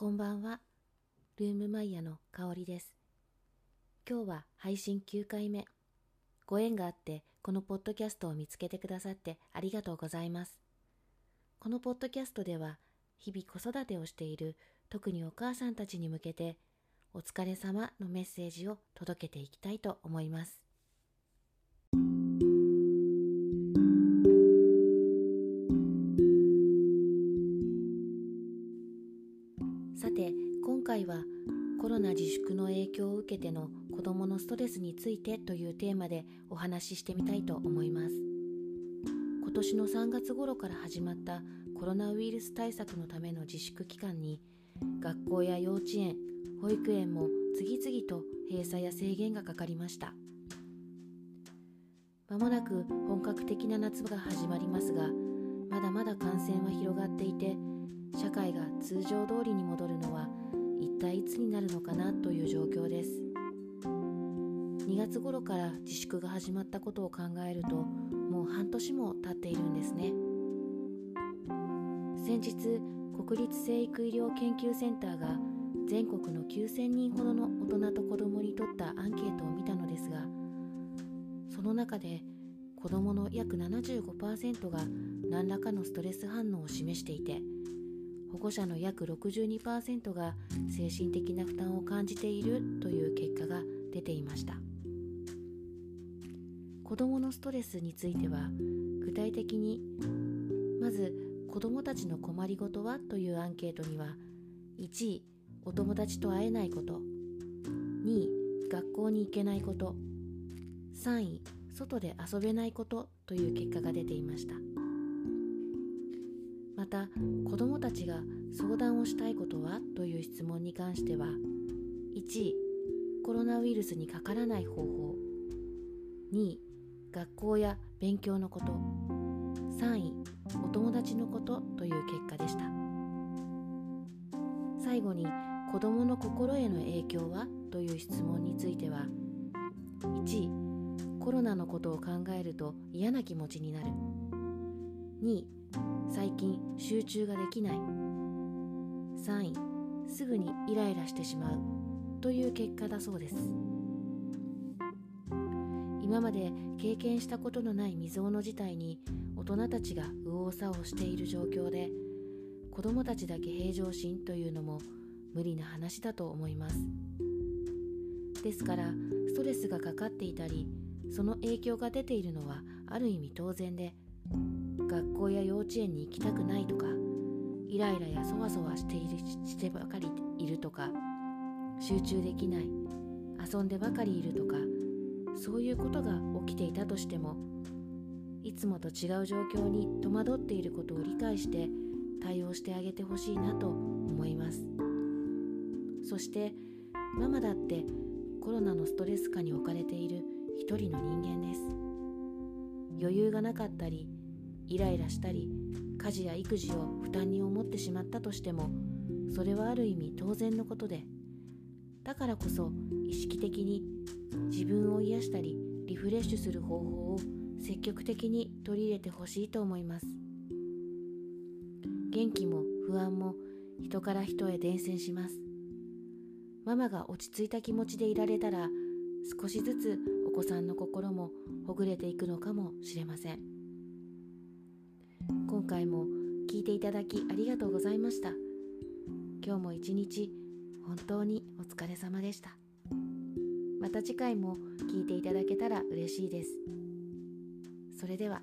こんばんは。ルームマイヤの香りです。今日は配信9回目。ご縁があってこのポッドキャストを見つけてくださってありがとうございます。このポッドキャストでは日々子育てをしている特にお母さんたちに向けてお疲れ様のメッセージを届けていきたいと思います。今回はコロナ自粛の影響を受けての子どものストレスについてというテーマでお話ししてみたいと思います。今年の3月頃から始まったコロナウイルス対策のための自粛期間に学校や幼稚園保育園も次々と閉鎖や制限がかかりました。まもなく本格的な夏が始まりますがまだまだ感染は広がっていて社会が通常通りに戻るのは体いつになるのかなという状況です。2月頃から自粛が始まったことを考えるともう半年も経っているんですね。先日国立成育医療研究センターが全国の9000人ほどの大人と子どもにとったアンケートを見たのですがその中で子どもの約75%が何らかのストレス反応を示していて保護者の約62%が精神的な負担を感じているという結果が出ていました。子どものストレスについては具体的にまず子どもたちの困りごとはというアンケートには1位お友達と会えないこと2位学校に行けないこと3位外で遊べないことという結果が出ていました。た子どもたちが相談をしたいことは？という質問に関しては1位コロナウイルスにかからない方法。2位学校や勉強のこと。3位お友達のことという結果でした。最後に子どもの心への影響は？という質問については1位コロナのことを考えると嫌な気持ちになる。2位最近集中ができない。3位すぐにイライラしてしまう。という結果だそうです。今まで経験したことのない未曾有の事態に大人たちが右往左往している状況で子どもたちだけ平常心というのも無理な話だと思います。ですからストレスがかかっていたりその影響が出ているのはある意味当然で学校や幼稚園に行きたくないとかイライラやそわそわしているしてばかりいるとか集中できない遊んでばかりいるとかそういうことが起きていたとしてもいつもと違う状況に戸惑っていることを理解して対応してあげてほしいなと思います。そしてママだってコロナのストレス下に置かれている一人の人間です。余裕がなかったりイライラしたり家事や育児を負担に思ってしまったとしてもそれはある意味当然のことでだからこそ意識的に自分を癒したりリフレッシュする方法を積極的に取り入れてほしいと思います。元気も不安も人から人へ伝染します。ママが落ち着いた気持ちでいられたら少しずつお子さんの心もほぐれていくのかもしれません。今回も聞いていただきありがとうございました。今日も一日本当にお疲れ様でした。また次回も聞いていただけたら嬉しいです。それでは。